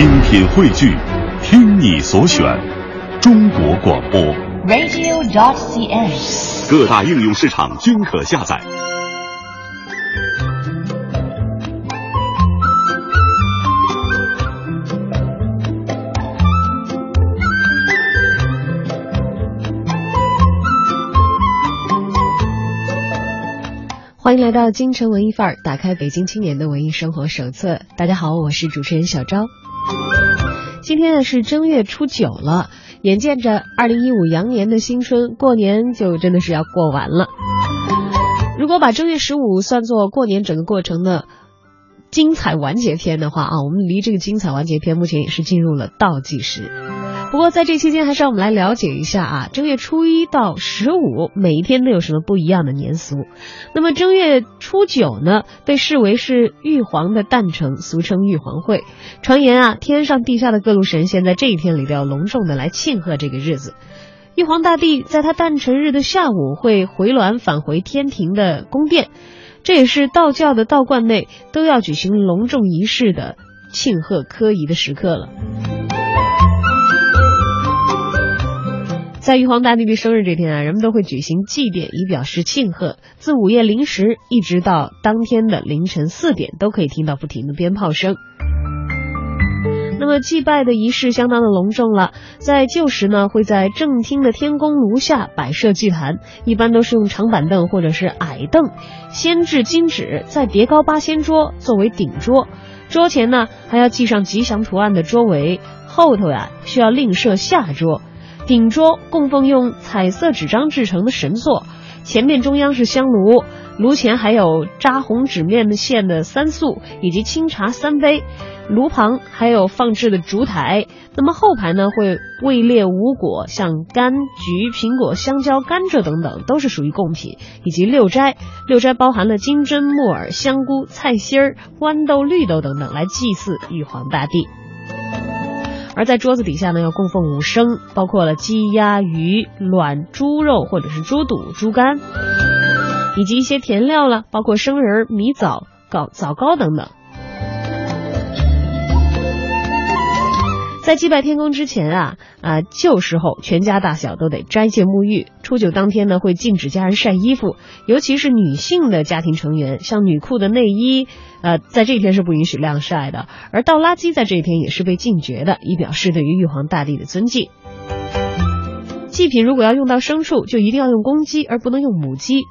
精品汇聚，听你所选，中国广播。radio.dot.cn，。各大应用市场均可下载。欢迎来到京城文艺范儿，打开北京青年的文艺生活手册。大家好，我是主持人小昭。今天呢是正月初九了，眼见着二零一五羊年的新春，过年就真的是要过完了。如果把正月十五算作过年整个过程的精彩完结篇的话啊，我们离这个精彩完结篇目前也是进入了倒计时。不过在这期间，还是让我们来了解一下啊，正月初一到十五每一天都有什么不一样的年俗。那么正月初九呢，被视为是玉皇的诞辰，俗称玉皇会。传言啊，天上地下的各路神仙在这一天里都要隆重的来庆贺这个日子。玉皇大帝在他诞辰日的下午会回銮返回天庭的宫殿，这也是道教的道观内都要举行隆重仪式的庆贺科仪的时刻了。在玉皇大帝的生日这天啊，人们都会举行祭典以表示庆贺。自午夜零时一直到当天的凌晨四点，都可以听到不停的鞭炮声。那么祭拜的仪式相当的隆重了，在旧时呢，会在正厅的天宫炉下摆设祭坛，一般都是用长板凳或者是矮凳，先置金纸，再叠高八仙桌作为顶桌，桌前呢还要系上吉祥图案的桌围，后头呀需要另设下桌。顶桌供奉用彩色纸张制成的神座，前面中央是香炉，炉前还有扎红纸面的线的三素以及清茶三杯，炉旁还有放置的烛台。那么后排呢会位列五果，像柑橘、苹果、香蕉、甘蔗等等，都是属于贡品，以及六斋。六斋包含了金针、木耳、香菇、菜心儿、豌豆、绿豆等等，来祭祀玉皇大帝。而在桌子底下呢，要供奉五牲，包括了鸡、鸭、鱼、卵、猪肉或者是猪肚、猪肝，以及一些甜料了，包括生仁、米枣、糕、枣糕等等。在祭拜天公之前啊啊，旧时候全家大小都得斋戒沐浴。初九当天呢，会禁止家人晒衣服，尤其是女性的家庭成员，像女裤的内衣，呃，在这一天是不允许晾晒的。而倒垃圾在这一天也是被禁绝的，以表示对于玉皇大帝的尊敬。祭品如果要用到牲畜，就一定要用公鸡，而不能用母鸡。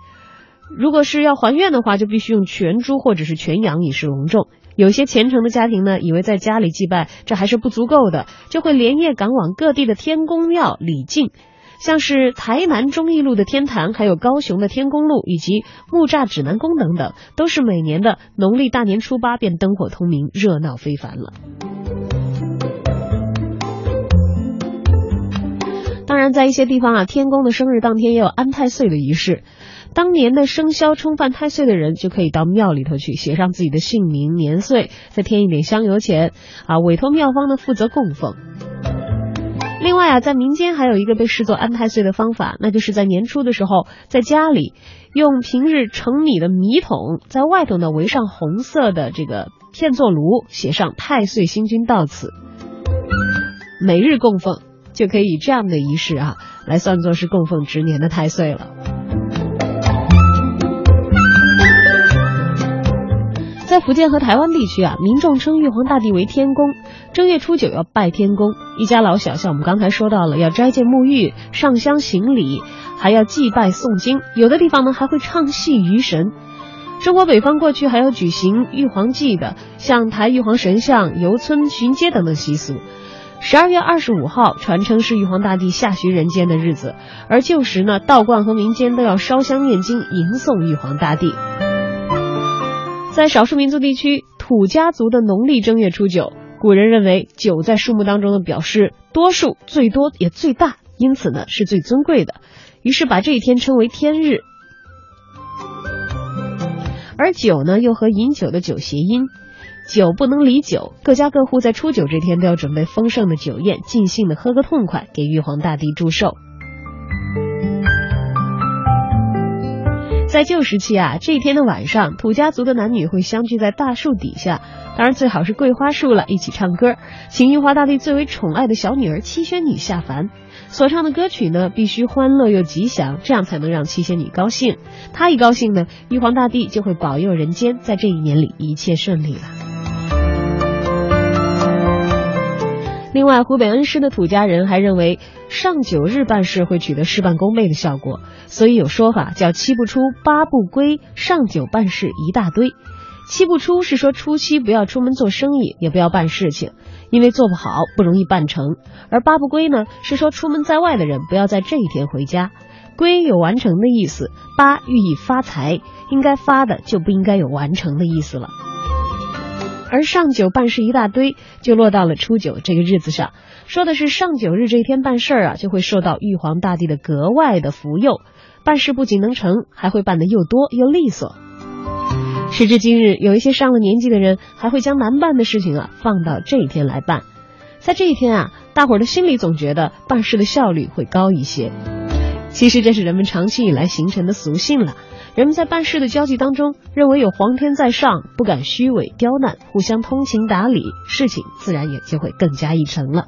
如果是要还愿的话，就必须用全猪或者是全羊，以示隆重。有些虔诚的家庭呢，以为在家里祭拜这还是不足够的，就会连夜赶往各地的天公庙礼敬，像是台南忠义路的天坛，还有高雄的天公路以及木栅指南宫等等，都是每年的农历大年初八便灯火通明，热闹非凡了。当然，在一些地方啊，天公的生日当天也有安太岁的仪式。当年的生肖冲犯太岁的人，就可以到庙里头去写上自己的姓名、年岁，再添一点香油钱，啊，委托庙方呢负责供奉。另外啊，在民间还有一个被视作安太岁的方法，那就是在年初的时候，在家里用平日盛米的米桶，在外头呢围上红色的这个片座炉，写上“太岁星君到此”，每日供奉，就可以以这样的仪式啊，来算作是供奉值年的太岁了。福建和台湾地区啊，民众称玉皇大帝为天公，正月初九要拜天公，一家老小像我们刚才说到了，要斋戒沐浴、上香行礼，还要祭拜诵经，有的地方呢还会唱戏娱神。中国北方过去还有举行玉皇祭的，像抬玉皇神像、游村巡街等等习俗。十二月二十五号传称是玉皇大帝下巡人间的日子，而旧时呢，道观和民间都要烧香念经迎送玉皇大帝。在少数民族地区，土家族的农历正月初九，古人认为九在数目当中的表示多数、最多也最大，因此呢是最尊贵的，于是把这一天称为天日。而酒呢，又和饮酒的酒谐音，酒不能离酒，各家各户在初九这天都要准备丰盛的酒宴，尽兴的喝个痛快，给玉皇大帝祝寿。在旧时期啊，这一天的晚上，土家族的男女会相聚在大树底下，当然最好是桂花树了，一起唱歌，请玉皇大帝最为宠爱的小女儿七仙女下凡。所唱的歌曲呢，必须欢乐又吉祥，这样才能让七仙女高兴。她一高兴呢，玉皇大帝就会保佑人间在这一年里一切顺利了。另外，湖北恩施的土家人还认为上九日办事会取得事半功倍的效果，所以有说法叫“七不出，八不归，上九办事一大堆”。七不出是说初七不要出门做生意，也不要办事情，因为做不好不容易办成；而八不归呢，是说出门在外的人不要在这一天回家。归有完成的意思，八寓意发财，应该发的就不应该有完成的意思了。而上九办事一大堆，就落到了初九这个日子上，说的是上九日这一天办事儿啊，就会受到玉皇大帝的格外的福佑，办事不仅能成，还会办得又多又利索。时至今日，有一些上了年纪的人，还会将难办的事情啊放到这一天来办，在这一天啊，大伙儿的心里总觉得办事的效率会高一些。其实这是人们长期以来形成的俗性了。人们在办事的交际当中，认为有皇天在上，不敢虚伪刁难，互相通情达理，事情自然也就会更加一成了。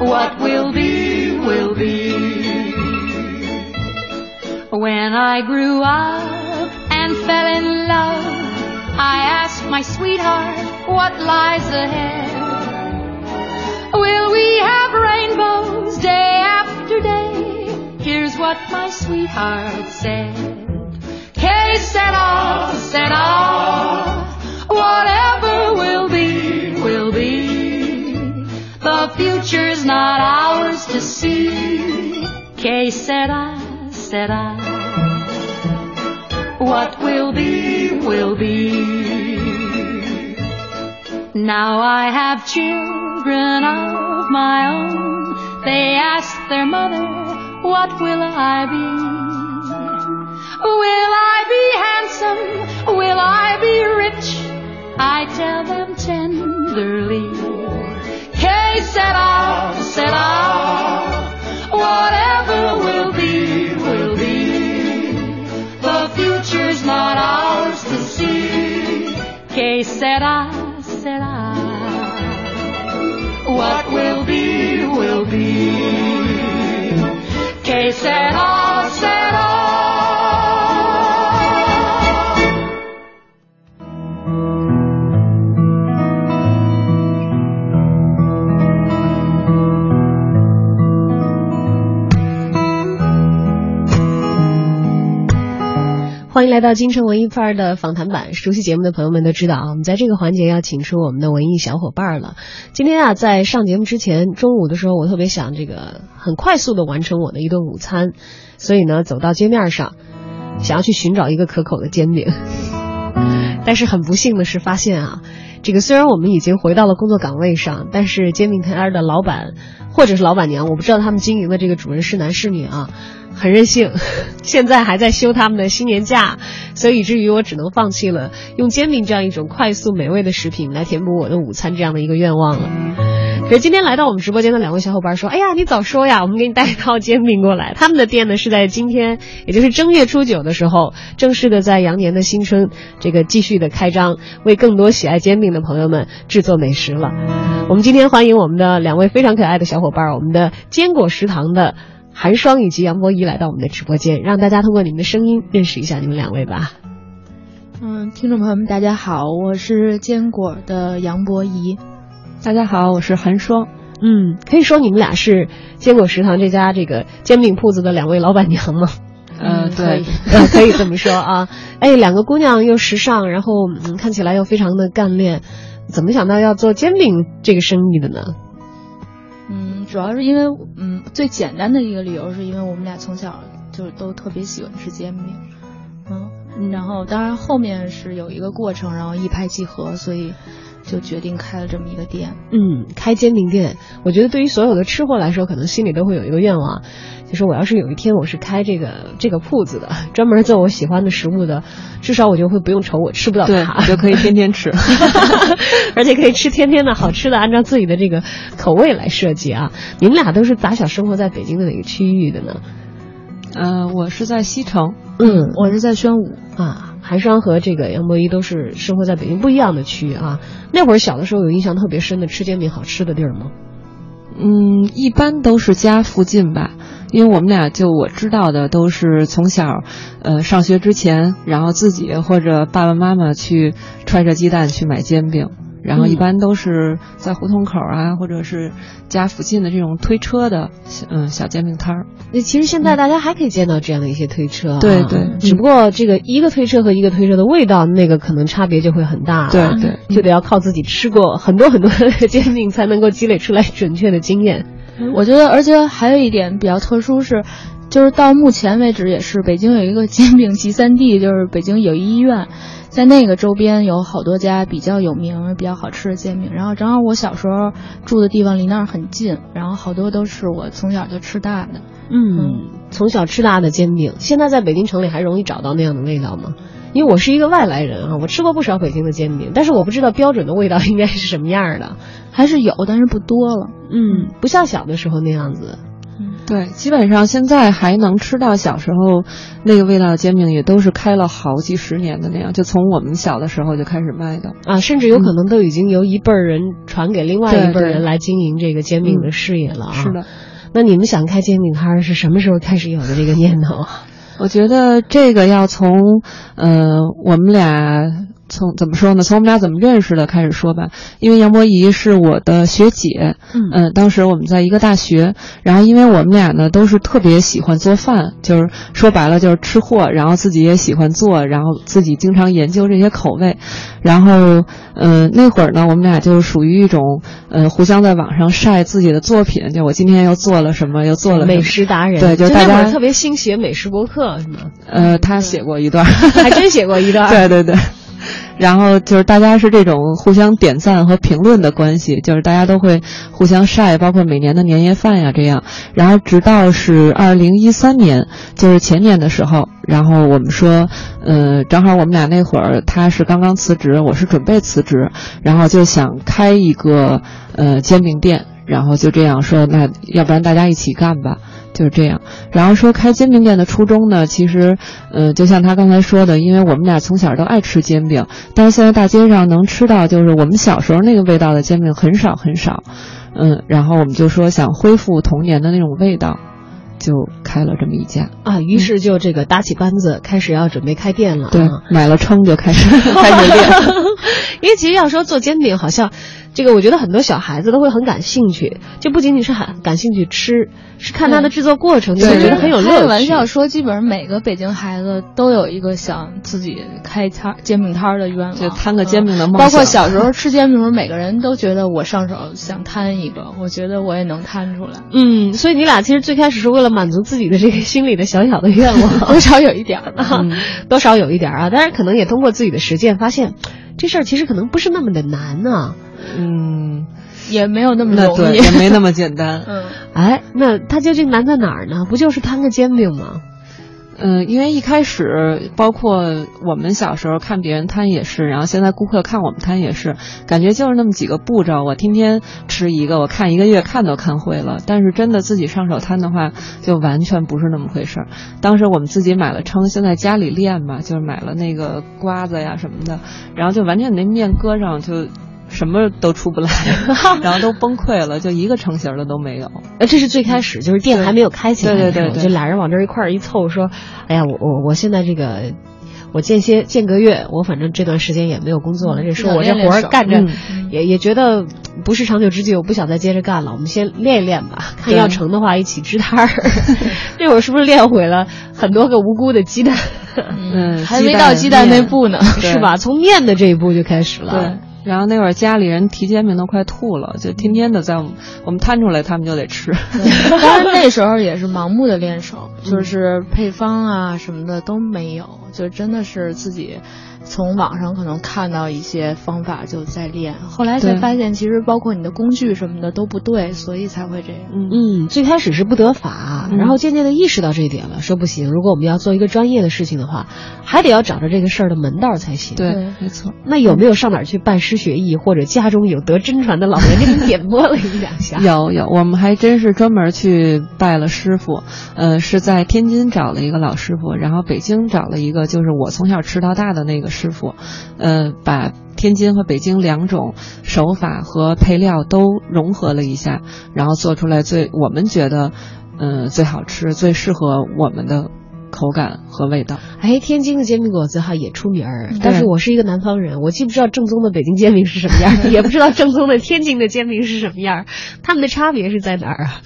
What will be, will be. When I grew up and fell in love, I asked my sweetheart what lies ahead. Will we have rainbows day after day? Here's what my sweetheart said. Que sera, sera, whatever future's not ours to see. Que sera, sera. What will be, will be. Now I have children of my own. They ask their mother, what will I be? Will I be handsome? Will I be rich? I tell them tenderly. Que sera, sera. Whatever will be, will be. The future's not ours to see. Que sera, sera. What will be, will be. Que sera, 欢迎来到京城文艺范儿的访谈版。熟悉节目的朋友们都知道啊，我们在这个环节要请出我们的文艺小伙伴了。今天啊，在上节目之前，中午的时候，我特别想这个很快速的完成我的一顿午餐，所以呢，走到街面上，想要去寻找一个可口的煎饼。但是很不幸的是，发现啊，这个虽然我们已经回到了工作岗位上，但是煎饼摊的老板或者是老板娘，我不知道他们经营的这个主人是男是女啊。很任性，现在还在休他们的新年假，所以以至于我只能放弃了用煎饼这样一种快速美味的食品来填补我的午餐这样的一个愿望了。可是今天来到我们直播间的两位小伙伴说：“哎呀，你早说呀，我们给你带一套煎饼过来。”他们的店呢是在今天，也就是正月初九的时候，正式的在羊年的新春这个继续的开张，为更多喜爱煎饼的朋友们制作美食了。我们今天欢迎我们的两位非常可爱的小伙伴，我们的坚果食堂的。韩双以及杨博仪来到我们的直播间，让大家通过你们的声音认识一下你们两位吧。嗯，听众朋友们，大家好，我是坚果的杨博仪。大家好，我是韩霜。嗯，可以说你们俩是坚果食堂这家这个煎饼铺子的两位老板娘吗？呃，对，可以这么说啊。哎，两个姑娘又时尚，然后嗯，看起来又非常的干练，怎么想到要做煎饼这个生意的呢？嗯，主要是因为嗯，最简单的一个理由是因为我们俩从小就都特别喜欢吃煎饼，嗯，然后当然后面是有一个过程，然后一拍即合，所以。就决定开了这么一个店。嗯，开煎饼店，我觉得对于所有的吃货来说，可能心里都会有一个愿望，就是我要是有一天我是开这个这个铺子的，专门做我喜欢的食物的，至少我就会不用愁我吃不到它，就可以天天吃，而且可以吃天天的好吃的，按照自己的这个口味来设计啊。你们俩都是咋小生活在北京的哪个区域的呢？嗯，我是在西城，嗯，我是在宣武啊。韩商和这个杨博一都是生活在北京不一样的区域啊。那会儿小的时候有印象特别深的吃煎饼好吃的地儿吗？嗯，一般都是家附近吧，因为我们俩就我知道的都是从小，呃，上学之前，然后自己或者爸爸妈妈去揣着鸡蛋去买煎饼。然后一般都是在胡同口啊，或者是家附近的这种推车的，嗯，小煎饼摊儿。那其实现在大家还可以见到这样的一些推车，对对。只不过这个一个推车和一个推车的味道，那个可能差别就会很大。对对，就得要靠自己吃过很多很多的煎饼，才能够积累出来准确的经验。我觉得，而且还有一点比较特殊是，就是到目前为止也是北京有一个煎饼集散地，就是北京友谊医院。在那个周边有好多家比较有名、比较好吃的煎饼，然后正好我小时候住的地方离那儿很近，然后好多都是我从小就吃大的。嗯，从小吃大的煎饼，现在在北京城里还容易找到那样的味道吗？因为我是一个外来人啊，我吃过不少北京的煎饼，但是我不知道标准的味道应该是什么样的，还是有，但是不多了。嗯，不像小的时候那样子。对，基本上现在还能吃到小时候那个味道的煎饼，也都是开了好几十年的那样，就从我们小的时候就开始卖的啊，甚至有可能都已经由一辈人传给另外一辈人来经营这个煎饼的事业了啊。是的，那你们想开煎饼摊是什么时候开始有的这个念头？我觉得这个要从，呃，我们俩。从怎么说呢？从我们俩怎么认识的开始说吧。因为杨博仪是我的学姐，嗯，当时我们在一个大学，然后因为我们俩呢都是特别喜欢做饭，就是说白了就是吃货，然后自己也喜欢做，然后自己经常研究这些口味，然后，嗯，那会儿呢我们俩就属于一种，呃，互相在网上晒自己的作品，就我今天又做了什么，又做了美食达人，对，就大家特别兴写美食博客是吗？呃，他写过一段，还真写过一段，对对对。然后就是大家是这种互相点赞和评论的关系，就是大家都会互相晒，包括每年的年夜饭呀这样。然后直到是二零一三年，就是前年的时候，然后我们说，呃，正好我们俩那会儿他是刚刚辞职，我是准备辞职，然后就想开一个呃煎饼店，然后就这样说，那要不然大家一起干吧。就是这样，然后说开煎饼店的初衷呢，其实，呃，就像他刚才说的，因为我们俩从小都爱吃煎饼，但是现在大街上能吃到就是我们小时候那个味道的煎饼很少很少，嗯，然后我们就说想恢复童年的那种味道，就开了这么一家啊，于是就这个搭起班子，开始要准备开店了，对，买了称就开始 开始练，因为其实要说做煎饼，好像。这个我觉得很多小孩子都会很感兴趣，就不仅仅是很感兴趣吃，是看它的制作过程，就会觉得很有乐趣。开玩笑说，基本上每个北京孩子都有一个想自己开摊煎饼摊的愿望，就摊个煎饼的梦。包括小时候吃煎饼时候，每个人都觉得我上手想摊一个，我觉得我也能摊出来。嗯，所以你俩其实最开始是为了满足自己的这个心里的小小的愿望，多少有一点儿吧，多少有一点儿啊。但是，可能也通过自己的实践发现，这事儿其实可能不是那么的难呢。嗯，也没有那么容易，也没那么简单。嗯，哎，那它究竟难在哪儿呢？不就是摊个煎饼吗？嗯，因为一开始，包括我们小时候看别人摊也是，然后现在顾客看我们摊也是，感觉就是那么几个步骤。我天天吃一个，我看一个月看都看会了。但是真的自己上手摊的话，就完全不是那么回事儿。当时我们自己买了称，现在家里练嘛，就是买了那个瓜子呀什么的，然后就完全那面搁上就。什么都出不来，然后都崩溃了，就一个成型的都没有。呃，这是最开始，就是店还没有开起来，对对对，就俩人往这一块儿一凑，说：“哎呀，我我我现在这个，我间歇间隔月，我反正这段时间也没有工作了，这说我这活儿干着嗯也也觉得不是长久之计，我不想再接着干了，我们先练一练吧，看要成的话一起支摊儿。这会儿是不是练毁了很多个无辜的鸡蛋？嗯 还没到鸡蛋那步呢。是吧？从面的这一步就开始了。对，然后那会儿家里人提煎饼都快吐了，就天天的在我们我们摊出来，他们就得吃。但是 那时候也是盲目的练手，就是配方啊什么的都没有，就真的是自己从网上可能看到一些方法就在练，后来才发现其实包括你的工具什么的都不对，所以才会这样。嗯嗯，最开始是不得法，嗯然后渐渐的意识到这一点了，说不行，如果我们要做一个专业的事情的话，还得要找着这个事儿的门道才行。对对，没错。那有没有上哪儿去拜师学艺，或者家中有得真传的老人给你点拨了一两下？有有，我们还真是专门去拜了师傅，呃，是在天津找了一个老师傅，然后北京找了一个就是我从小吃到大的那个师傅，呃，把天津和北京两种手法和配料都融合了一下，然后做出来最我们觉得，嗯、最好吃、最适合我们的口感和味道。哎，天津的煎饼果子哈也出名儿，但是我是一个南方人，我既不知道正宗的北京煎饼是什么样，也不知道正宗的天津的煎饼是什么样儿，它们的差别是在哪儿啊？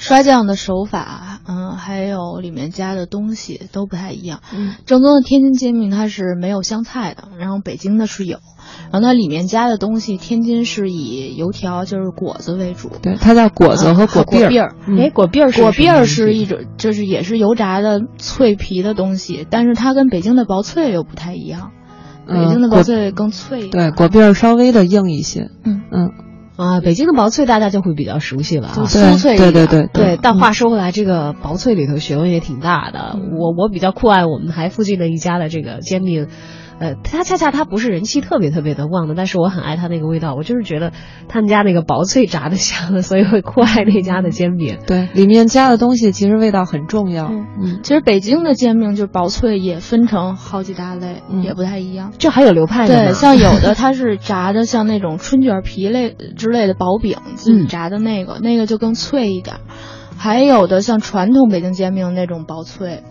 刷酱的手法，嗯，还有里面加的东西都不太一样。嗯，正宗的天津煎饼它是没有香菜的，然后北京的是有，然后它里面加的东西，天津是以油条就是果子为主，对，它叫果子和啊果篦儿。哎，果篦儿是果篦儿是一种，就是也是油炸的脆皮的东西，但是它跟北京的薄脆又不太一样。北嗯京的薄脆更脆一点。对，果篦儿稍微的硬一些。嗯。嗯，啊，北京的薄脆大家就会比较熟悉了酥脆一点。对对对对，但话说回来，这个薄脆里头学问也挺大的。我我比较酷爱我们台附近的一家的这个煎饼，呃，它恰恰它不是人气特别特别的旺的，但是我很爱它那个味道。我就是觉得他们家那个薄脆炸的香，所以会酷爱那家的煎饼。对，里面加的东西其实味道很重要。嗯嗯，其实北京的煎饼就是薄脆也分成好几大类，嗯也不太一样。这还有流派对，像有的 它是炸的，像那种春卷皮类之类的薄饼，自己炸的那个，那个就更脆一点。还有的像传统北京煎饼那种薄脆，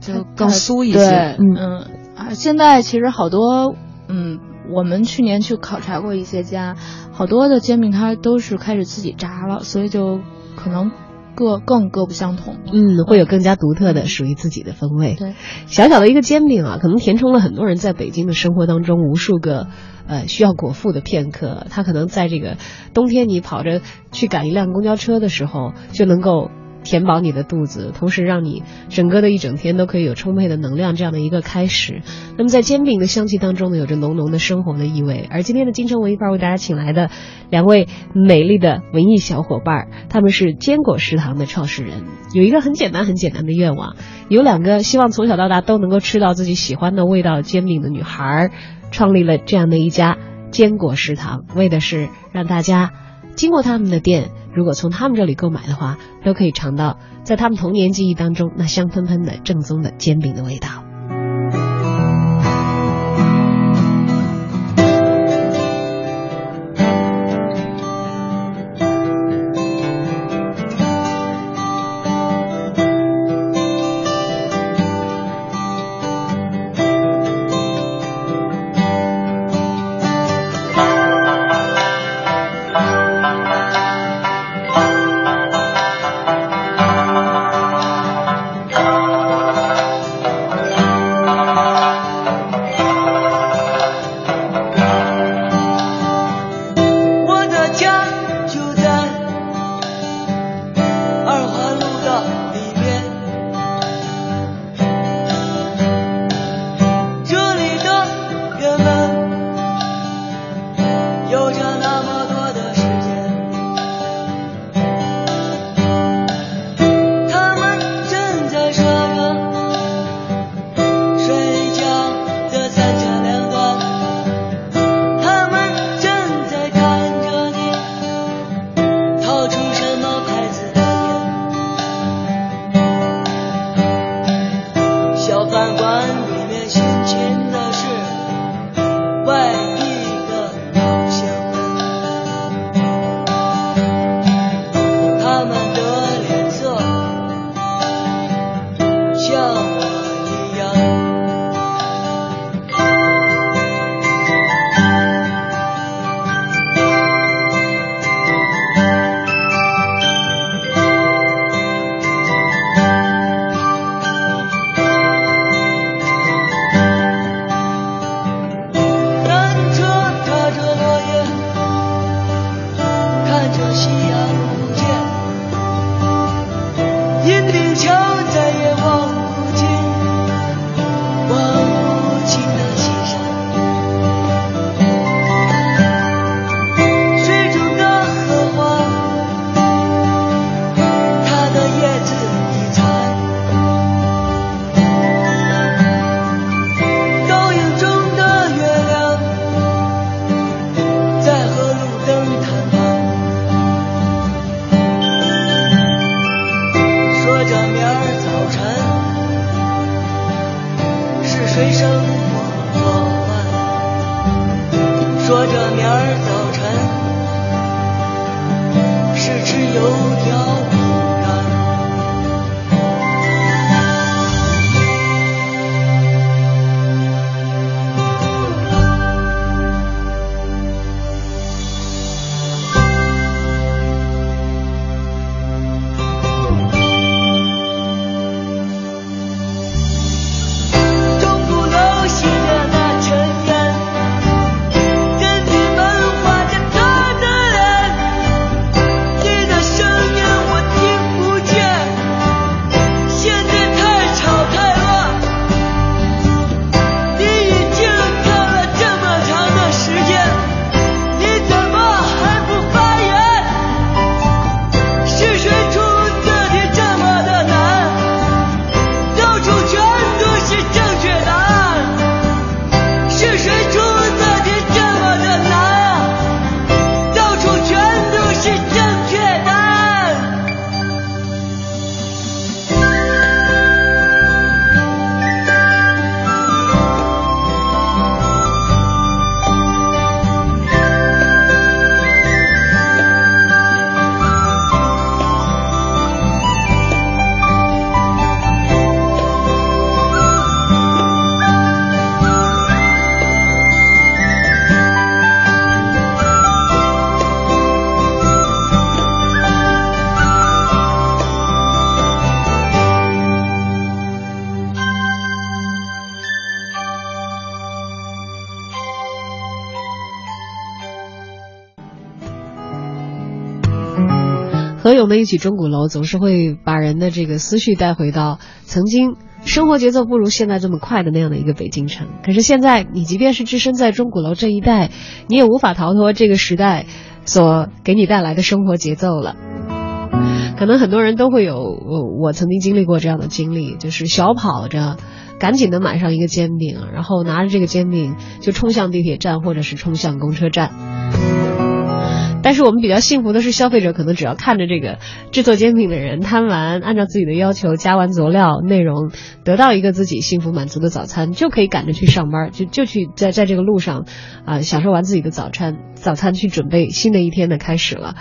就更酥一对，些。嗯嗯啊，现在其实好多，嗯，我们去年去考察过一些家，好多的煎饼它都是开始自己炸了，所以就可能各更各不相同。嗯，会有更加独特的属于自己的风味。对，小小的一个煎饼啊，可能填充了很多人在北京的生活当中无数个呃需要果腹的片刻。他可能在这个冬天你跑着去赶一辆公交车的时候，就能够填饱你的肚子，同时让你整个的一整天都可以有充沛的能量，这样的一个开始。那么在煎饼的香气当中呢，有着浓浓的生活的意味。而今天的京城文艺范儿为大家请来的两位美丽的文艺小伙伴，他们是坚果食堂的创始人，有一个很简单很简单的愿望，有两个希望从小到大都能够吃到自己喜欢的味道煎饼的女孩，创立了这样的一家坚果食堂，为的是让大家经过他们的店，如果从他们这里购买的话，都可以尝到在他们童年记忆当中那香喷喷的正宗的煎饼的味道。一起《钟鼓楼》总是会把人的这个思绪带回到曾经生活节奏不如现在这么快的那样的一个北京城。可是现在，你即便是置身在钟鼓楼这一带，你也无法逃脱这个时代所给你带来的生活节奏了。可能很多人都会有，我曾经经历过这样的经历，就是小跑着，赶紧的买上一个煎饼，然后拿着这个煎饼就冲向地铁站或者是冲向公车站。但是我们比较幸福的是，消费者可能只要看着这个制作煎饼的人摊完，按照自己的要求加完佐料内容，得到一个自己幸福满足的早餐，就可以赶着去上班，就就去在在这个路上，啊，享受完自己的早餐，早餐去准备新的一天的开始了。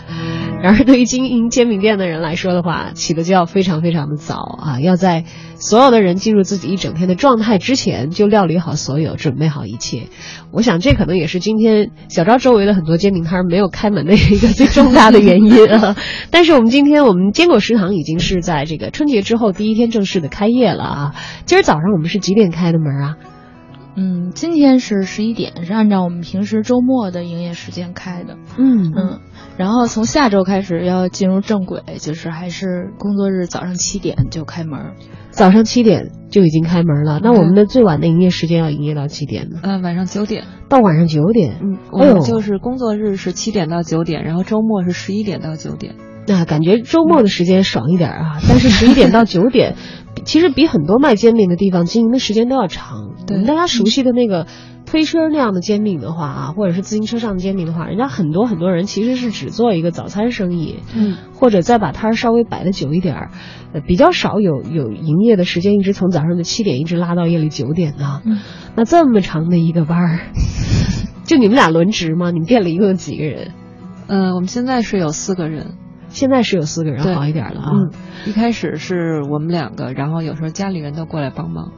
然而，对于经营煎饼店的人来说的话，起的就要非常非常的早啊，要在所有的人进入自己一整天的状态之前，就料理好所有，准备好一切。我想，这可能也是今天小昭周围的很多煎饼摊没有开门的一个最重大的原因啊。但是我们今天，我们坚果食堂已经是在这个春节之后第一天正式的开业了啊。今儿早上我们是几点开的门啊？嗯，今天是十一点，是按照我们平时周末的营业时间开的。嗯嗯，然后从下周开始要进入正轨，就是还是工作日早上七点就开门。早上七点就已经开门了，那我们的最晚的营业时间要营业到几点呢？呃，晚上九点到晚上九点。嗯，我们就是工作日是七点到九点，然后周末是十一点到九点。那感觉周末的时间爽一点啊，但是十一点到九点。其实比很多卖煎饼的地方经营的时间都要长。对，大家熟悉的那个推车那样的煎饼的话啊，或者是自行车上的煎饼的话，人家很多很多人其实是只做一个早餐生意，嗯，或者再把摊儿稍微摆的久一点儿，呃，比较少有有营业的时间一直从早上的七点一直拉到夜里九点的。嗯，那这么长的一个班儿，就你们俩轮值吗？你们店里一共有几个人？嗯，我们现在是有四个人。现在是有四个人，好一点了啊。嗯，一开始是我们两个，然后有时候家里人都过来帮忙，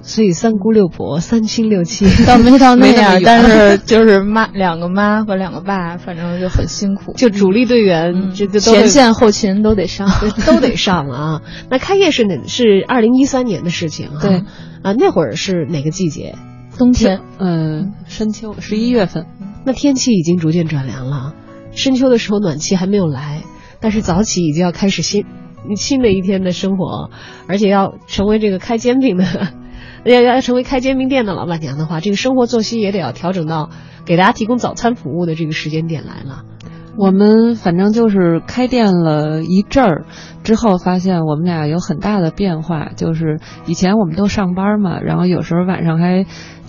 所以三姑六婆、三亲六戚 倒 没到那样，但是就是妈两个妈和两个爸，反正就很辛苦。就主力队员，这个前线后勤都得上，都得上啊。那开业是哪？是二零一三年的事情啊。对啊，那会儿是哪个季节？冬天，嗯，深秋，十一月份。那天气已经逐渐转凉了，深秋的时候暖气还没有来。但是早起已经要开始新新的一天的生活，而且要成为这个开煎饼的，要 要成为开煎饼店的老板娘的话，这个生活作息也得要调整到给大家提供早餐服务的这个时间点来了。我们反正就是开店了一阵儿之后，发现我们俩有很大的变化。就是以前我们都上班嘛，然后有时候晚上还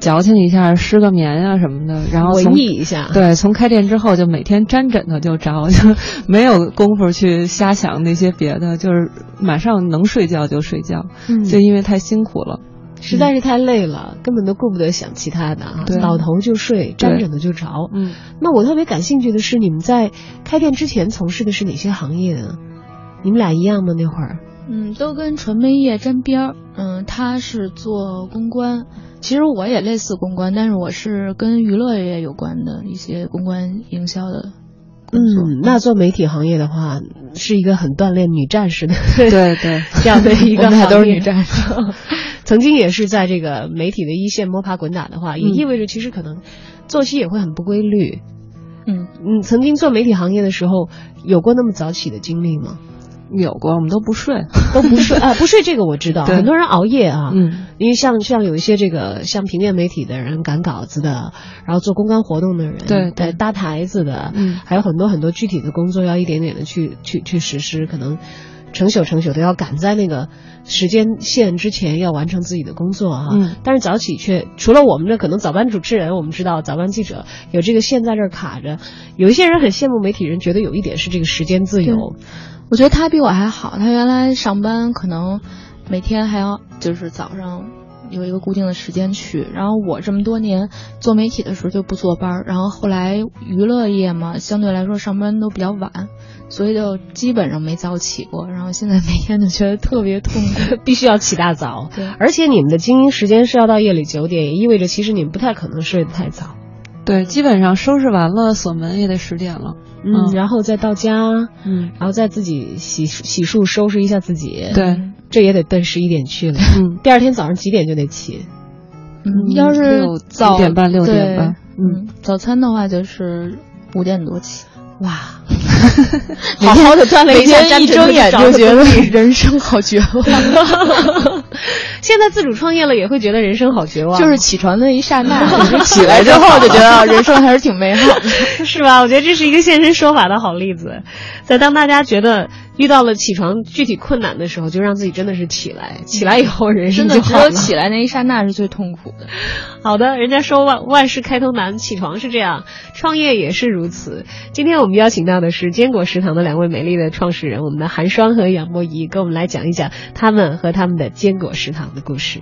矫情一下，失个眠啊什么的。然后文艺一下。对，从开店之后就每天沾枕头就着，就没有功夫去瞎想那些别的，就是马上能睡觉就睡觉。嗯。就因为太辛苦了。实在是太累了，根本都顾不得想其他的啊，对倒头就睡，沾枕头就着。嗯，那我特别感兴趣的是，你们在开店之前从事的是哪些行业啊？你们俩一样吗？那会儿？嗯，都跟传媒业沾边儿。嗯，他是做公关，其实我也类似公关，但是我是跟娱乐业有关的一些公关营销的。嗯，那做媒体行业的话，是一个很锻炼女战士的对对，这样的一个我们俩都是女战士。曾经也是在这个媒体的一线摸爬滚打的话，也嗯意味着其实可能作息也会很不规律。嗯，嗯，曾经做媒体行业的时候，有过那么早起的经历吗？有过，我们都不睡。都不睡啊，不睡这个我知道，很多人熬夜啊。嗯，因为像像有一些这个像平面媒体的人赶稿子的，然后做公关活动的人，对对搭台子的，嗯还有很多很多具体的工作要一点点的去去去实施，可能成宿成宿的要赶在那个时间线之前要完成自己的工作啊。嗯但是早起却除了我们这可能早班主持人，我们知道早班记者有这个线在这儿卡着，有一些人很羡慕媒体人，觉得有一点是这个时间自由。我觉得他比我还好，他原来上班可能每天还要就是早上有一个固定的时间去，然后我这么多年做媒体的时候就不坐班儿，然后后来娱乐业嘛，相对来说上班都比较晚，所以就基本上没早起过，然后现在每天就觉得特别痛苦。必须要起大早，对而且你们的经营时间是要到夜里九点，也意味着其实你们不太可能睡得太早。对，基本上收拾完了锁门也得十点了。嗯，嗯然后再到家，嗯，然后再自己洗洗漱收拾一下自己，对，这也得奔十一点去了。嗯，第二天早上几点就得起？嗯，要是六早五点半六点半嗯，早餐的话就是五点多起。哇，好好的锻炼一下，一睁眼就觉得人生好绝望，现在自主创业了也会觉得人生好绝望，就是起床的一刹那，你起来之后就觉得啊人生还是挺美好的。是吧？我觉得这是一个现身说法的好例子。在当大家觉得遇到了起床具体困难的时候，就让自己真的是起来，起来以后人生真的只。有起来那一刹那是最痛苦的。好的，人家说万万事开头难，起床是这样，创业也是如此。今天我们邀请到的是坚果食堂的两位美丽的创始人，我们的韩霜和杨博仪，跟我们来讲一讲他们和他们的坚果食堂的故事。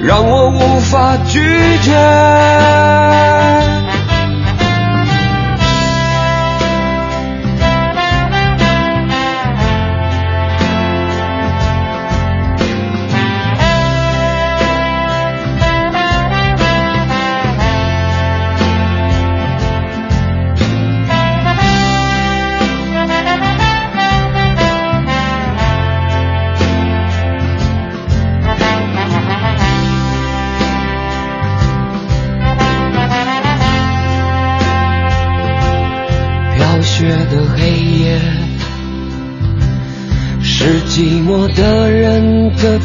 让我无法拒绝。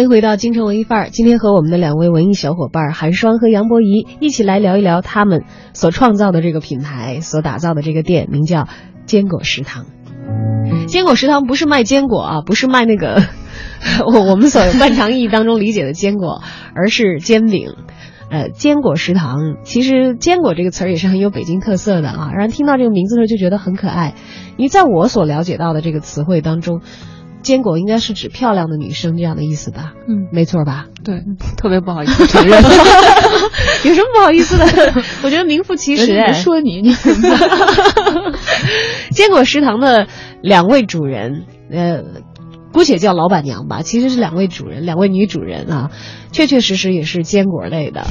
欢迎回到京城文艺范儿。今天和我们的两位文艺小伙伴韩双和杨博仪一起来聊一聊他们所创造的这个品牌，所打造的这个店，名叫坚果食堂。坚果食堂不是卖坚果啊，不是卖那个我 我们所惯常意义当中理解的坚果，而是煎饼。呃，坚果食堂，其实坚果这个词儿也是很有北京特色的啊，让人听到这个名字的时候就觉得很可爱。因为在我所了解到的这个词汇当中，坚果应该是指漂亮的女生这样的意思吧？嗯，没错吧？对，特别不好意思承认，有什么不好意思的？我觉得名副其实。哎，说你，你 坚果食堂的两位主人，呃。姑且叫老板娘吧，其实是两位主人，两位女主人啊，确确实实也是坚果类的。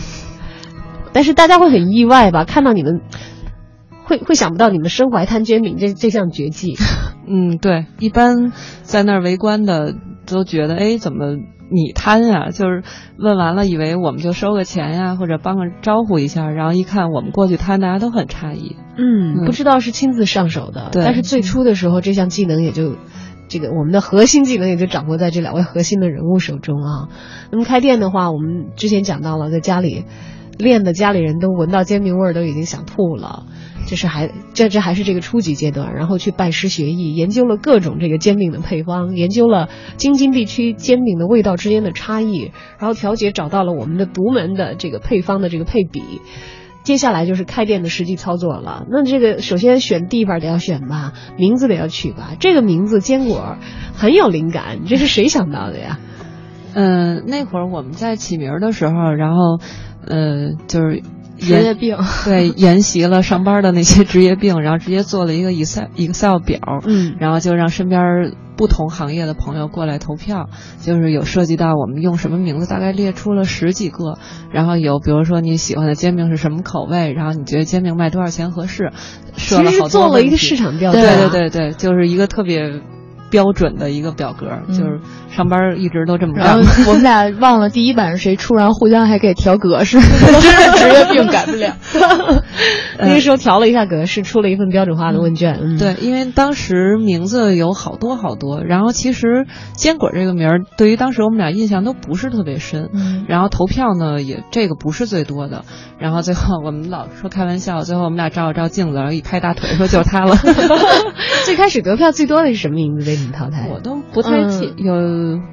但是大家会很意外吧？看到你们，会会想不到你们身怀摊煎饼这这项绝技。嗯，对，一般在那儿围观的都觉得，哎，怎么你摊呀？就是问完了，以为我们就收个钱呀，或者帮个招呼一下，然后一看我们过去摊，大家都很诧异。嗯，不知道是亲自上手的，但是最初的时候，这项技能也就。这个我们的核心技能也就掌握在这两位核心的人物手中啊。那么开店的话，我们之前讲到了，在家里练的家里人都闻到煎饼味儿，都已经想吐了。这是还这这还是这个初级阶段，然后去拜师学艺，研究了各种这个煎饼的配方，研究了京津地区煎饼的味道之间的差异，然后调节找到了我们的独门的这个配方的这个配比。接下来就是开店的实际操作了。那这个首先选地方得要选吧，名字得要取吧。这个名字坚果很有灵感，这是谁想到的呀？嗯，那会儿我们在起名的时候，然后，呃，就是职业病，对，沿袭了上班的那些职业病，然后直接做了一个 Excel Excel 表，嗯，然后就让身边。不同行业的朋友过来投票，就是有涉及到我们用什么名字，大概列出了十几个。然后有比如说你喜欢的煎饼是什么口味，然后你觉得煎饼卖多少钱合适，设了好多做了一个市场调查。对对对对，就是一个特别标准的一个表格，就是。上班一直都这么干。我们俩忘了第一版是谁出，然后互相还给调格式，真是职业病改不了。那个时候调了一下格式，出了一份标准化的问卷。对，因为当时名字有好多好多，然后其实坚果这个名儿对于当时我们俩印象都不是特别深。嗯然后投票呢也这个不是最多的。然后最后我们老说开玩笑，最后我们俩照了照镜子，然后一拍大腿说就是他了。最开始得票最多的是什么名字淘汰？我都不太记有。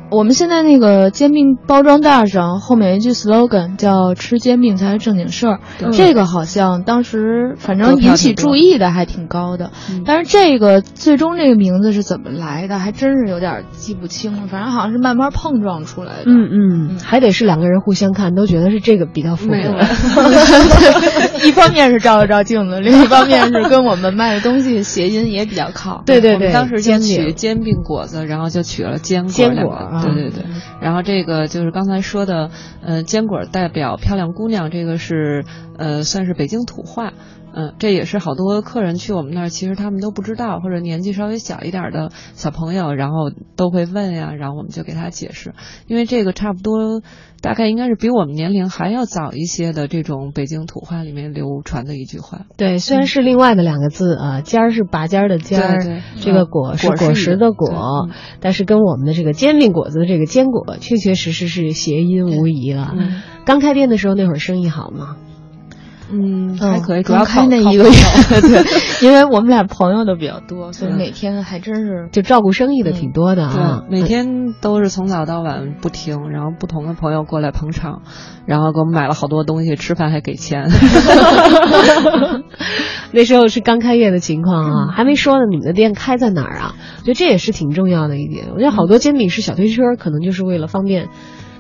我们现在那个煎饼包装袋上后面一句 slogan 叫“吃煎饼才是正经事儿”，这个好像当时反正引起注意的还挺高的。但是这个最终这个名字是怎么来的，还真是有点记不清了。反正好像是慢慢碰撞出来的。嗯嗯，还得是两个人互相看，都觉得是这个比较符合。一方面是照了照镜子，另一方面是跟我们卖的东西谐音也比较靠。对对对，当时就取煎饼果子，然后就取了坚果。坚果。对对对，然后这个就是刚才说的，呃，坚果代表漂亮姑娘，这个是呃算是北京土话，嗯，这也是好多客人去我们那儿，其实他们都不知道，或者年纪稍微小一点的小朋友，然后都会问呀，然后我们就给他解释，因为这个差不多大概应该是比我们年龄还要早一些的这种北京土话里面流传的一句话。对，虽然是另外的两个字啊，尖儿是拔尖儿的尖儿，这个果是果实的果，但是跟我们的这个煎饼果子的这个坚果，确确实实是谐音无疑了。刚开店的时候那会儿生意好吗？嗯，还可以，主要刚开那一个月，对，因为我们俩朋友都比较多，所以每天还真是就照顾生意的挺多的啊。对，每天都是从早到晚不停，然后不同的朋友过来捧场，然后给我们买了好多东西，吃饭还给钱。那时候是刚开业的情况啊，还没说呢。你们的店开在哪儿啊？我觉得这也是挺重要的一点。我觉得好多煎饼是小推车，可能就是为了方便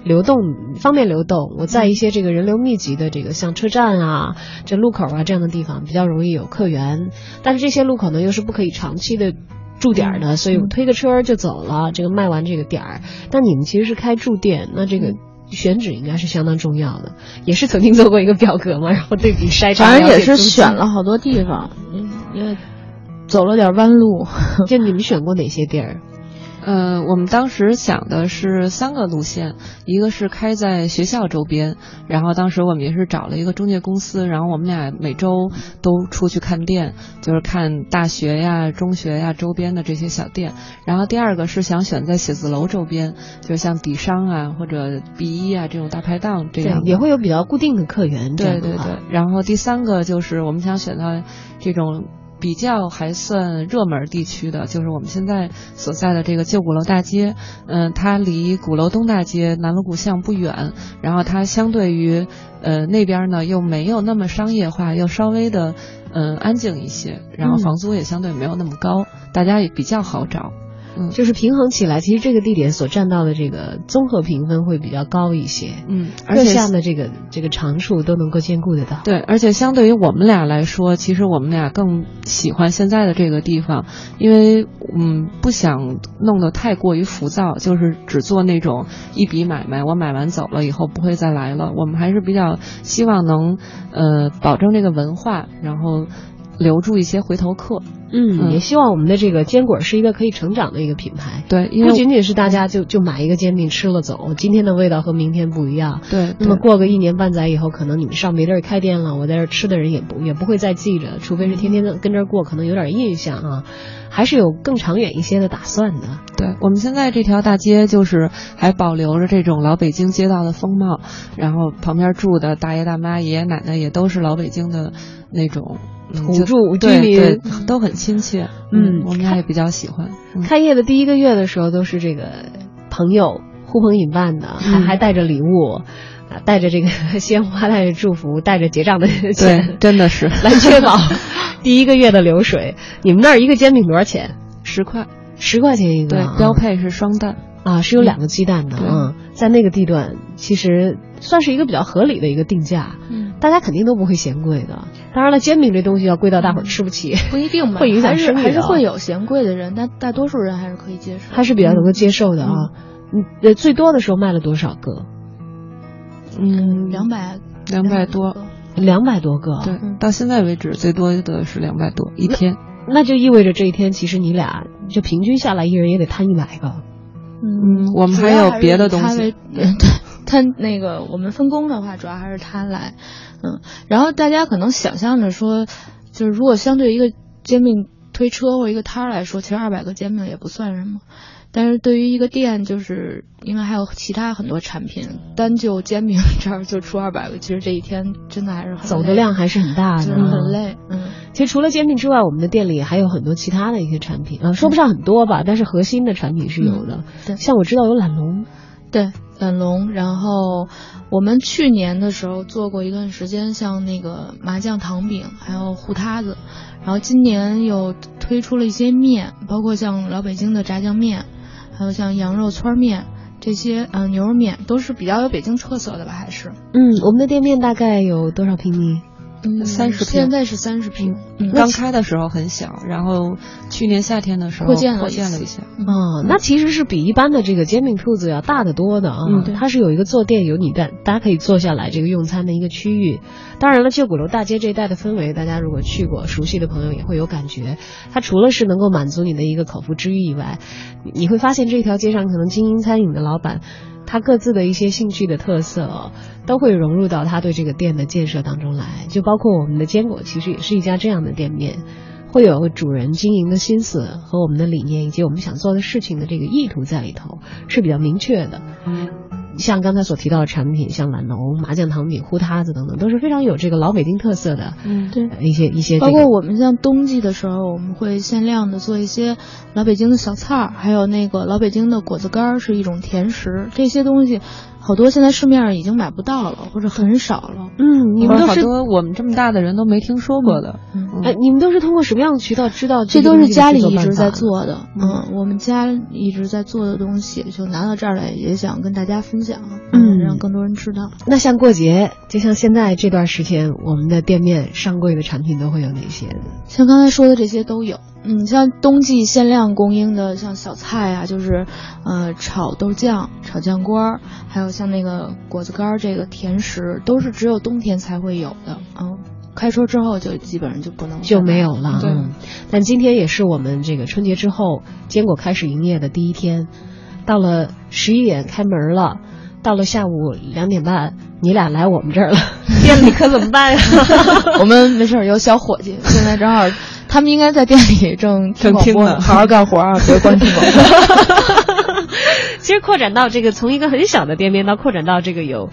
流动，方便流动。我在一些这个人流密集的这个像车站啊、这路口啊这样的地方，比较容易有客源。但是这些路口呢，又是不可以长期的。驻点儿的，所以我推个车就走了。这个卖完这个点儿，但你们其实是开驻店，那这个选址应该是相当重要的。也是曾经做过一个表格嘛，然后对比筛查，反正也是选了好多地方，嗯也走了点弯路。就你们选过哪些地儿？呃，我们当时想的是三个路线，一个是开在学校周边，然后当时我们也是找了一个中介公司，然后我们俩每周都出去看店，就是看大学呀、中学呀周边的这些小店。然后第二个是想选在写字楼周边，就是像底商啊或者 B 一啊这种大排档这样的，也会有比较固定的客源。对对对，然后第三个就是我们想选到这种比较还算热门地区的，就是我们现在所在的这个旧鼓楼大街。嗯、它离鼓楼东大街、南锣鼓巷不远，然后它相对于呃那边呢又没有那么商业化，又稍微的嗯、呃安静一些，然后嗯房租也相对没有那么高，大家也比较好找。嗯就是平衡起来，其实这个地点所占到的这个综合评分会比较高一些，嗯，而各且项的这个这个长处都能够兼顾得到。对，而且相对于我们俩来说，其实我们俩更喜欢现在的这个地方，因为嗯不想弄得太过于浮躁，就是只做那种一笔买卖，我买完走了以后不会再来了。我们还是比较希望能呃保证这个文化，然后留住一些回头客。嗯，嗯也希望我们的这个坚果是一个可以成长的一个品牌。对，因为不仅仅是大家就就买一个煎饼吃了走，今天的味道和明天不一样。对，那么过个一年半载以后，可能你们上别地儿开店了，我在这儿吃的人也不也不会再记着，除非是天天的跟这儿过，可能有点印象啊，还是有更长远一些的打算的。对我们现在这条大街就是还保留着这种老北京街道的风貌，然后旁边住的大爷大妈、爷爷奶奶也都是老北京的那种土著居对民对，都很亲切。嗯我们俩也比较喜欢。嗯开业的第一个月的时候，都是这个朋友呼朋引伴的，还嗯还带着礼物，啊，带着这个 鲜花，带着祝福，带着结账的对钱，，真的是来确保 第一个月的流水。你们那儿一个煎饼多少钱？十块，十块钱一个对啊，，标配是双蛋。啊，是有两个鸡蛋的，对嗯，在那个地段其实算是一个比较合理的一个定价，嗯，大家肯定都不会嫌贵的。当然了，煎饼这东西要贵到大伙儿吃不起，不一定吧，会影响还是还是会有嫌贵的人，但大多数人还是可以接受。还是比较能够接受的啊。嗯，呃，最多的时候卖了多少个？嗯，两百两百多，两百多个。对，到现在为止最多的是两百多一天。那就意味着这一天其实你俩就平均下来，一人也得摊一百个。嗯，我们还有别的东西。对，他那个我们分工的话，主要还是他来，嗯，然后大家可能想象着说，就是如果相对一个煎饼推车或一个摊儿来说，其实二百个煎饼也不算什么。但是对于一个店，就是因为还有其他很多产品，单就煎饼这儿就出二百个，其实这一天真的还是很累走的量还是很大的，就是很累。嗯，其实除了煎饼之外，我们的店里还有很多其他的一些产品啊，说不上很多吧，但是核心的产品是有的。嗯对像我知道有懒龙，对，懒龙。然后我们去年的时候做过一段时间，像那个麻酱糖饼，还有糊塌子。然后今年又推出了一些面，包括像老北京的炸酱面，还有像羊肉汆面这些，嗯、呃，牛肉面都是比较有北京特色的吧？还是？嗯，我们的店面大概有多少平米？嗯，30平现在是三十平。嗯，刚开的时候很小，然后去年夏天的时候扩建了扩一次建了一下。哦，那其实是比一般的这个煎饼铺子要大得多的啊。嗯对它是有一个坐垫，有你的，大家可以坐下来这个用餐的一个区域。当然了，旧鼓楼大街这一带的氛围，大家如果去过，熟悉的朋友也会有感觉。它除了是能够满足你的一个口腹之欲以外，你你会发现这条街上可能经营餐饮的老板。他各自的一些兴趣的特色、都会融入到他对这个店的建设当中来。就包括我们的坚果，其实也是一家这样的店面。会有主人经营的心思和我们的理念以及我们想做的事情的这个意图在里头是比较明确的。像刚才所提到的产品，像懒农、麻酱糖饼、糊塌子等等，都是非常有这个老北京特色的。嗯，对，一些一些、这个，包括我们像冬季的时候，我们会限量的做一些老北京的小菜儿，还有那个老北京的果子干儿是一种甜食，这些东西好多现在市面上已经买不到了，或者很少了。嗯，你们都是多我们这么大的人都没听说过的。嗯哎，你们都是通过什么样的渠道知道这个东西的都是家里一直在做的，嗯嗯，我们家一直在做的东西，就拿到这儿来，也想跟大家分享，嗯让更多人知道。那像过节，就像现在这段时间，我们的店面上柜的产品都会有哪些？像刚才说的这些都有，嗯，像冬季限量供应的，像小菜啊，就是呃炒豆酱、炒酱瓜儿，还有像那个果子干儿这个甜食，都是只有冬天才会有的，嗯，开春之后就基本上就不能就没有了。对，嗯，但今天也是我们这个春节之后坚果开始营业的第一天，到了十一点开门了。到了下午两点半，你俩来我们这儿了，店里可怎么办呀？我们没事儿有小伙计，现在正好，他们应该在店里正正听呢好好干活啊，别光听广播。其实扩展到这个从一个很小的店面到扩展到这个有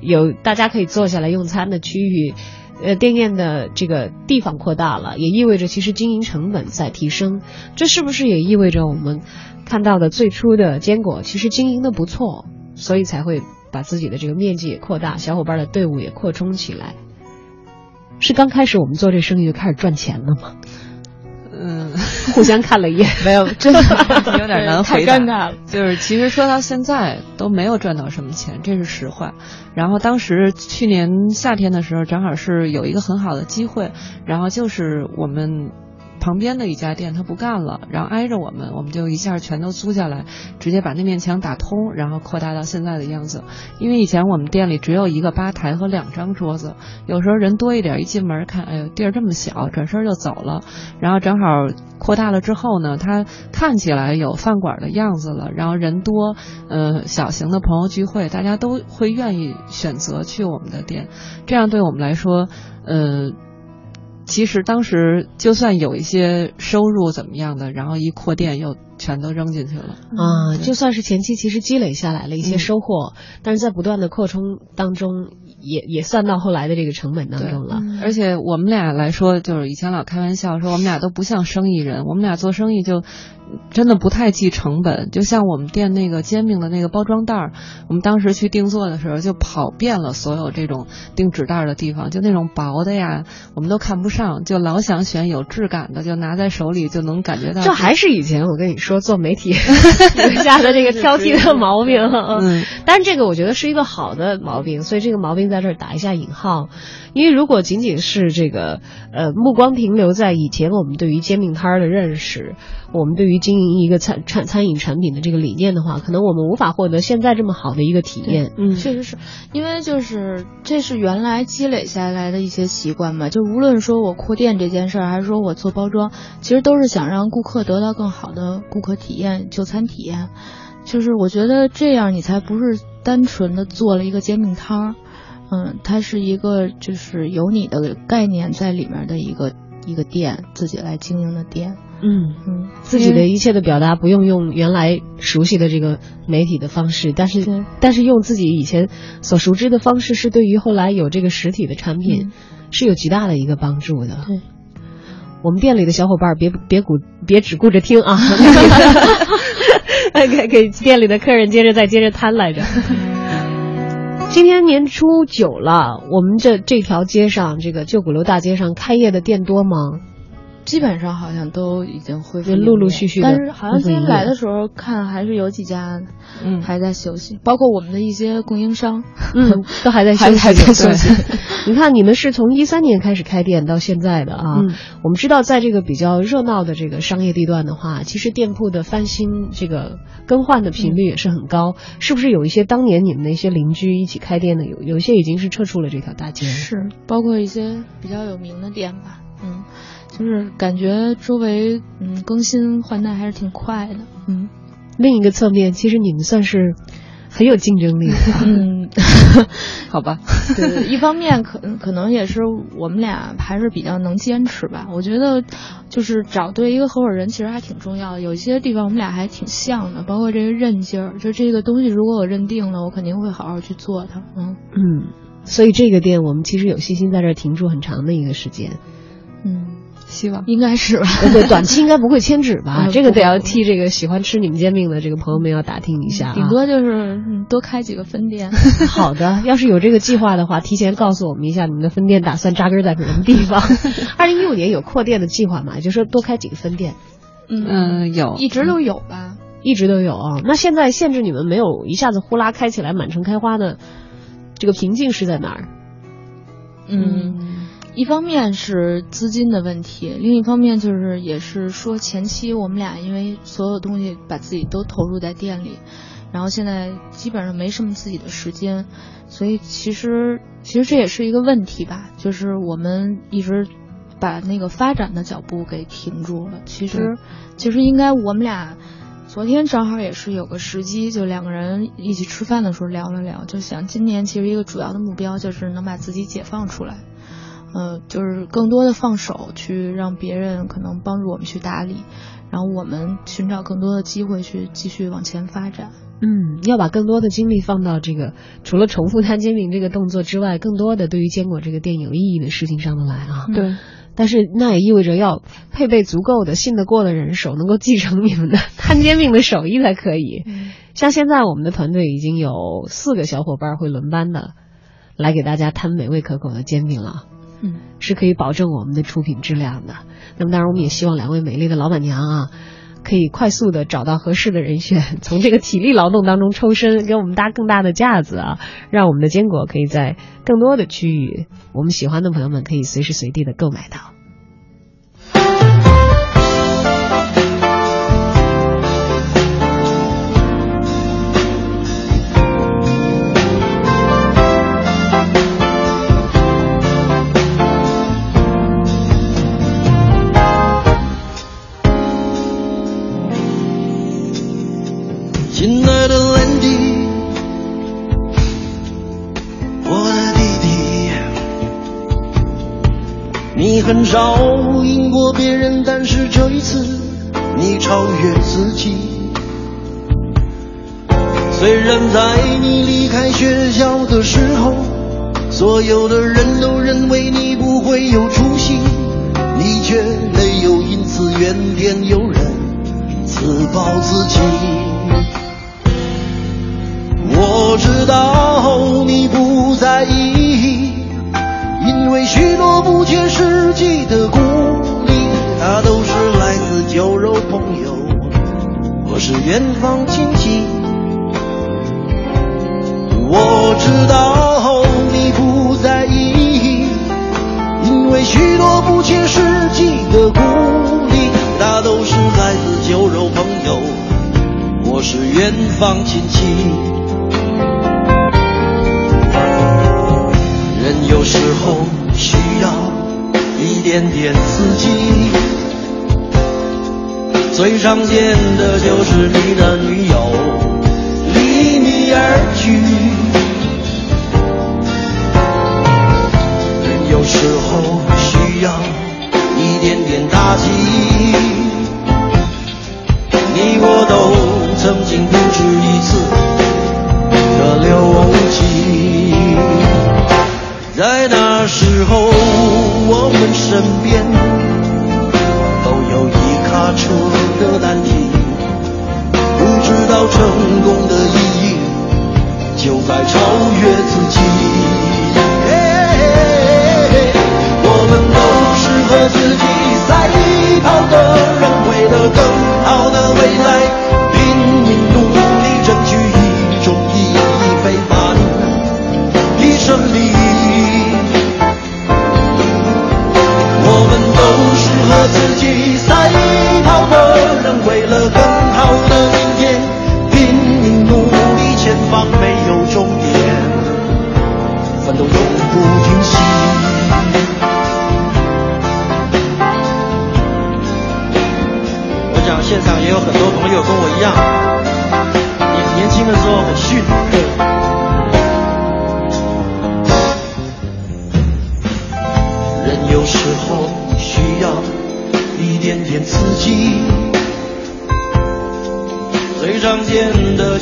有大家可以坐下来用餐的区域，呃，店面的这个地方扩大了，也意味着其实经营成本在提升。这是不是也意味着我们看到的最初的坚果其实经营的不错，所以才会把自己的这个面积也扩大，小伙伴的队伍也扩充起来？是刚开始我们做这生意就开始赚钱了吗？嗯，互相看了一眼，没有，真的 有点难太回答。尴尬了。就是其实说到现在都没有赚到什么钱，这是实话。然后当时去年夏天的时候，正好是有一个很好的机会，然后就是我们。旁边的一家店他不干了，然后挨着我们，我们就一下全都租下来，直接把那面墙打通，然后扩大到现在的样子。因为以前我们店里只有一个吧台和两张桌子，有时候人多一点，一进门看，哎呦地儿这么小，转身就走了。然后正好扩大了之后呢，它看起来有饭馆的样子了，然后人多，呃，小型的朋友聚会，大家都会愿意选择去我们的店，这样对我们来说，呃。其实当时就算有一些收入怎么样的，然后一扩店又全都扔进去了。啊，就算是前期其实积累下来了一些收获，但是在不断的扩充当中，也也算到后来的这个成本当中了。而且我们俩来说，就是以前老开玩笑说我们俩都不像生意人，我们俩做生意就真的不太计成本。就像我们店那个煎饼的那个包装袋儿，我们当时去定做的时候，就跑遍了所有这种订纸袋儿的地方，就那种薄的呀，我们都看不上，就老想选有质感的，就拿在手里就能感觉到。这还是以前我跟你说做媒体 留下的这个挑剔的毛病。嗯，但是这个我觉得是一个好的毛病，所以这个毛病在这儿打一下引号。因为如果仅仅是这个呃目光停留在以前我们对于煎饼摊儿的认识，我们对于经营一个餐餐餐饮产品的这个理念的话，可能我们无法获得现在这么好的一个体验。嗯，确实是因为就是这是原来积累下来的一些习惯嘛，就无论说我扩店这件事儿，还是说我做包装，其实都是想让顾客得到更好的顾客体验、就餐体验。就是我觉得这样你才不是单纯的做了一个煎饼摊儿，嗯，它是一个就是有你的概念在里面的一个一个店，自己来经营的店。嗯嗯，自己的一切的表达不用用原来熟悉的这个媒体的方式，但是但是用自己以前所熟知的方式，是对于后来有这个实体的产品、嗯是有极大的一个帮助的。对，我们店里的小伙伴别别顾别只顾着听啊，给给店里的客人接着再接着摊来着。今天年初九了，我们这这条街上，这个旧鼓楼大街上开业的店多吗？基本上好像都已经恢复陆陆续续地但是好像今天来的时候看还是有几家，嗯还在休息，包括我们的一些供应商，嗯，都还在休息，还还在休息。你看，你们是从一三年开始开店到现在的啊。嗯我们知道，在这个比较热闹的这个商业地段的话，其实店铺的翻新、这个更换的频率也是很高。是不是有一些当年你们的一些邻居一起开店的，有有一些已经是撤出了这条大街？是，包括一些比较有名的店吧，嗯，就是感觉周围嗯更新换代还是挺快的，嗯。另一个侧面，其实你们算是很有竞争力。嗯，好吧。对，一方面可可能也是我们俩还是比较能坚持吧。我觉得就是找对一个合伙人其实还挺重要的。有一些地方我们俩还挺像的，包括这个韧劲儿。就这个东西，如果我认定了，我肯定会好好去做它。嗯嗯，所以这个店我们其实有信心在这儿停住很长的一个时间。嗯。希望应该是吧，对，短期应该不会迁址吧？嗯这个得要替这个喜欢吃你们煎饼的这个朋友们要打听一下、啊。顶多就是嗯多开几个分店。好的，要是有这个计划的话，提前告诉我们一下，你们的分店打算扎根在什么地方？二零一五年有扩店的计划吗？就说多开几个分店。嗯嗯，有，一直都有吧，一直都有啊。那现在限制你们没有一下子呼啦开起来满城开花的这个瓶颈是在哪儿？嗯，一方面是资金的问题，另一方面就是也是说前期我们俩因为所有东西把自己都投入在店里，然后现在基本上没什么自己的时间，所以其实其实这也是一个问题吧，就是我们一直把那个发展的脚步给停住了。其实其实应该我们俩。昨天正好也是有个时机，就两个人一起吃饭的时候聊了聊，就想今年其实一个主要的目标就是能把自己解放出来，呃，就是更多的放手，去让别人可能帮助我们去打理，然后我们寻找更多的机会去继续往前发展。嗯，要把更多的精力放到这个除了重复摊煎饼这个动作之外，更多的对于坚果这个店有意义的事情上的来啊。对。但是那也意味着要配备足够的信得过的人手，能够继承你们的 摊煎饼的手艺才可以。嗯、像现在我们的团队已经有四个小伙伴会轮班的，来给大家摊美味可口的煎饼了。嗯，是可以保证我们的出品质量的。那么当然，我们也希望两位美丽的老板娘啊，可以快速的找到合适的人选，从这个体力劳动当中抽身，给我们搭更大的架子啊，让我们的坚果可以在更多的区域，我们喜欢的朋友们可以随时随地的购买到。很少赢过别人，但是这一次你超越自己。虽然在你离开学校的时候，所有的人都认为你不会有出息，你却没有因此怨天尤人，自暴自弃。我知道你不远方亲戚。我知道你不在意，因为许多不切实际的鼓励，大都是来自酒肉朋友或是远方亲戚。人有时候需要一点点刺激，最常见的就是你的女友离你而去。人有时候需要一点点打击，很多朋友跟我一样，你年轻的时候很逊。人有时候需要一点点刺激，最常见的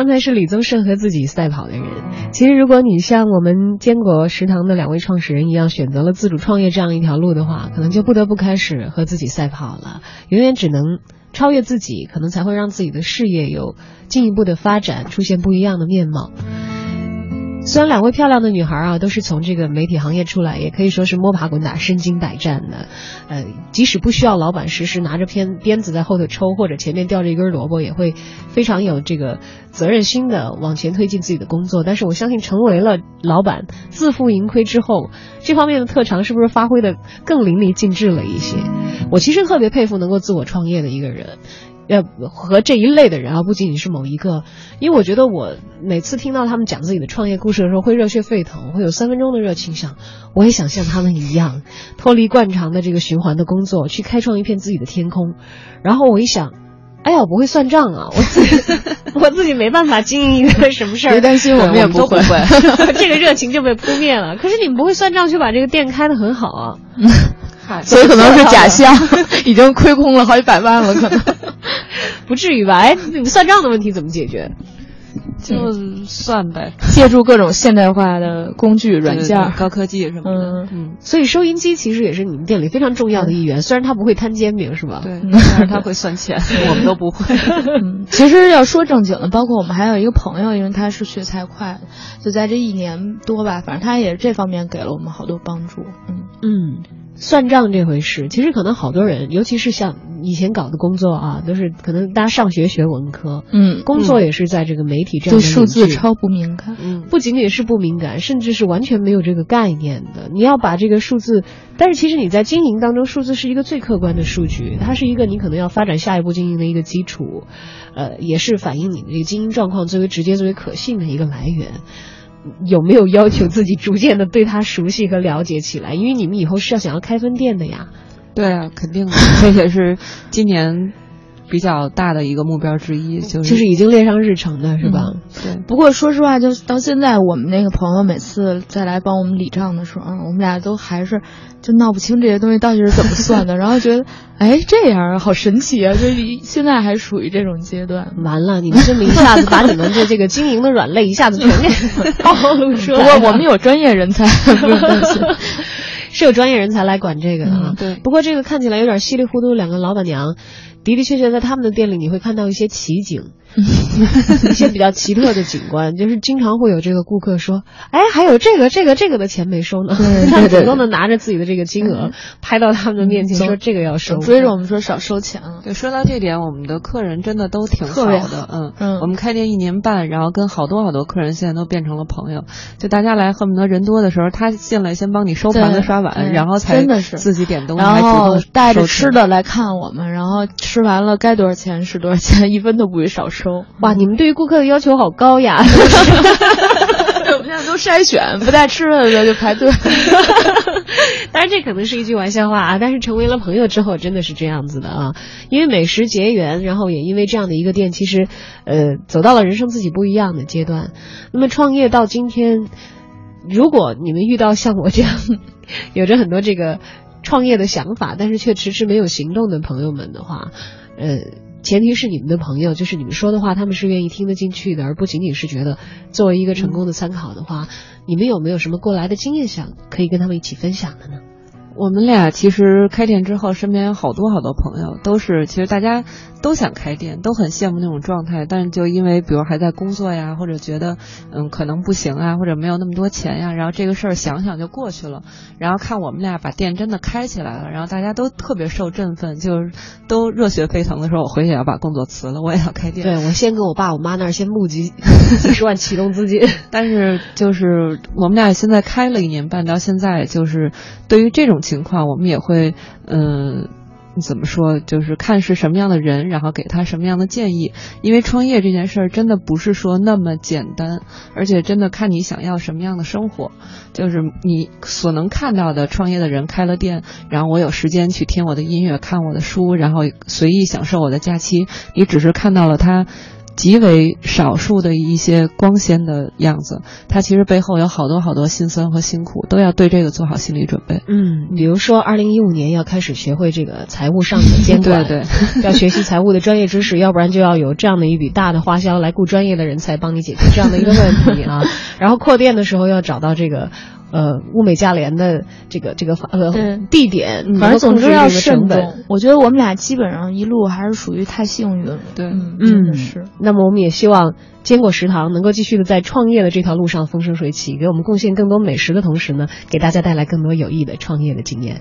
刚才是李宗盛和自己赛跑的人。其实，如果你像我们坚果食堂的两位创始人一样，选择了自主创业这样一条路的话，可能就不得不开始和自己赛跑了。永远只能超越自己，可能才会让自己的事业有进一步的发展，出现不一样的面貌。虽然两位漂亮的女孩啊，都是从这个媒体行业出来，也可以说是摸爬滚打、身经百战的。呃，即使不需要老板时时拿着鞭鞭子在后头抽，或者前面吊着一根萝卜，也会非常有这个责任心的往前推进自己的工作。但是我相信，成为了老板，自负盈亏之后，这方面的特长是不是发挥的更淋漓尽致了一些？我其实特别佩服能够自我创业的一个人。呃，和这一类的人啊，不仅仅是某一个，因为我觉得我每次听到他们讲自己的创业故事的时候，会热血沸腾，会有三分钟的热情，想我也想像他们一样，脱离惯常的这个循环的工作，去开创一片自己的天空。然后我一想，哎呀，我不会算账啊，我自己我自己没办法经营一个什么事儿，别担心，我们也不会，这个热情就被扑灭了。可是你们不会算账，却把这个店开得很好啊。所以可能是假象，已经亏空了好几百万了，可能不至于吧？哎，你们算账的问题怎么解决？就算呗，借助各种现代化的工具、软件、高科技什么的。嗯，所以收音机其实也是你们店里非常重要的一员，虽然它不会摊煎饼，是吧？对，但是它会算钱，我们都不会。嗯，其实要说正经的，包括我们还有一个朋友，因为他是学财会的，就在这一年多吧，反正他也这方面给了我们好多帮助。嗯嗯。算账这回事，其实可能好多人，尤其是像以前搞的工作啊，都是可能大家上学学文科，嗯，工作也是在这个媒体这样的对数字超不敏感，嗯，不仅仅是不敏感，甚至是完全没有这个概念的。你要把这个数字，但是其实你在经营当中，数字是一个最客观的数据，它是一个你可能要发展下一步经营的一个基础，呃，也是反映你的这个经营状况最为直接、最为可信的一个来源。有没有要求自己逐渐的对他熟悉和了解起来？因为你们以后是要想要开分店的呀。对啊，肯定的，这也是今年比较大的一个目标之一，就是就是已经列上日程的是吧？对。不过说实话，就到现在，我们那个朋友每次再来帮我们理账的时候，我们俩都还是就闹不清这些东西到底是怎么算的，然后觉得哎这样好神奇啊！就现在还属于这种阶段。完了，你们这么一下子把你们的这个经营的软肋一下子全给 暴露出来。不过我们有专业人才，不用担心。是有专业人才来管这个的啊。对。不过这个看起来有点稀里糊涂，两个老板娘的的确确在他们的店里，你会看到一些奇景，一些比较奇特的景观，就是经常会有这个顾客说：“哎，还有这个、这个、这个的钱没收呢。”对主动的拿着自己的这个金额拍到他们的面前说：“这个要收。”追着我们说少收钱了。对，说到这点，我们的客人真的都挺好的。嗯嗯。我们开店一年半，然后跟好多好多客人现在都变成了朋友。就大家来恨不得人多的时候，他进来先帮你收盘子、刷碗，然后才真的是自己点东西，然后带着吃的来看我们，然后吃完了该多少钱是多少钱，一分都不会少收。哇，你们对于顾客的要求好高呀！我们现在们都筛选，不带吃的的就排队。当然，这可能是一句玩笑话啊，但是成为了朋友之后，真的是这样子的啊。因为美食结缘，然后也因为这样的一个店，其实呃走到了人生自己不一样的阶段。那么创业到今天，如果你们遇到像我这样有着很多这个创业的想法，但是却迟迟没有行动的朋友们的话，呃。前提是你们的朋友，就是你们说的话，他们是愿意听得进去的，而不仅仅是觉得作为一个成功的参考的话，你们有没有什么过来的经验想可以跟他们一起分享的呢？我们俩其实开店之后，身边有好多好多朋友，都是其实大家都想开店，都很羡慕那种状态，但是就因为比如还在工作呀，或者觉得嗯可能不行啊，或者没有那么多钱呀，然后这个事儿想想就过去了。然后看我们俩把店真的开起来了，然后大家都特别受振奋，就是都热血沸腾的时候，我回去也要把工作辞了，我也要开店。对我先给我爸我妈那儿先募集 几十万启动资金，但是就是我们俩现在开了一年半，到现在就是对于这种。情况我们也会，嗯，怎么说？就是看是什么样的人，然后给他什么样的建议。因为创业这件事儿真的不是说那么简单，而且真的看你想要什么样的生活。就是你所能看到的创业的人开了店，然后我有时间去听我的音乐、看我的书，然后随意享受我的假期。你只是看到了他。极为少数的一些光鲜的样子，它其实背后有好多好多辛酸和辛苦，都要对这个做好心理准备。嗯，比如说，二零一五年要开始学会这个财务上的监管，对对，要学习财务的专业知识，要不然就要有这样的一笔大的花销来雇专业的人才帮你解决这样的一个问题啊。然后扩店的时候要找到这个。呃，物美价廉的这个这个呃地点，反正总之要慎重。我觉得我们俩基本上一路还是属于太幸运了。对，嗯，是。那么我们也希望坚果食堂能够继续的在创业的这条路上风生水起，给我们贡献更多美食的同时呢，给大家带来更多有益的创业的经验。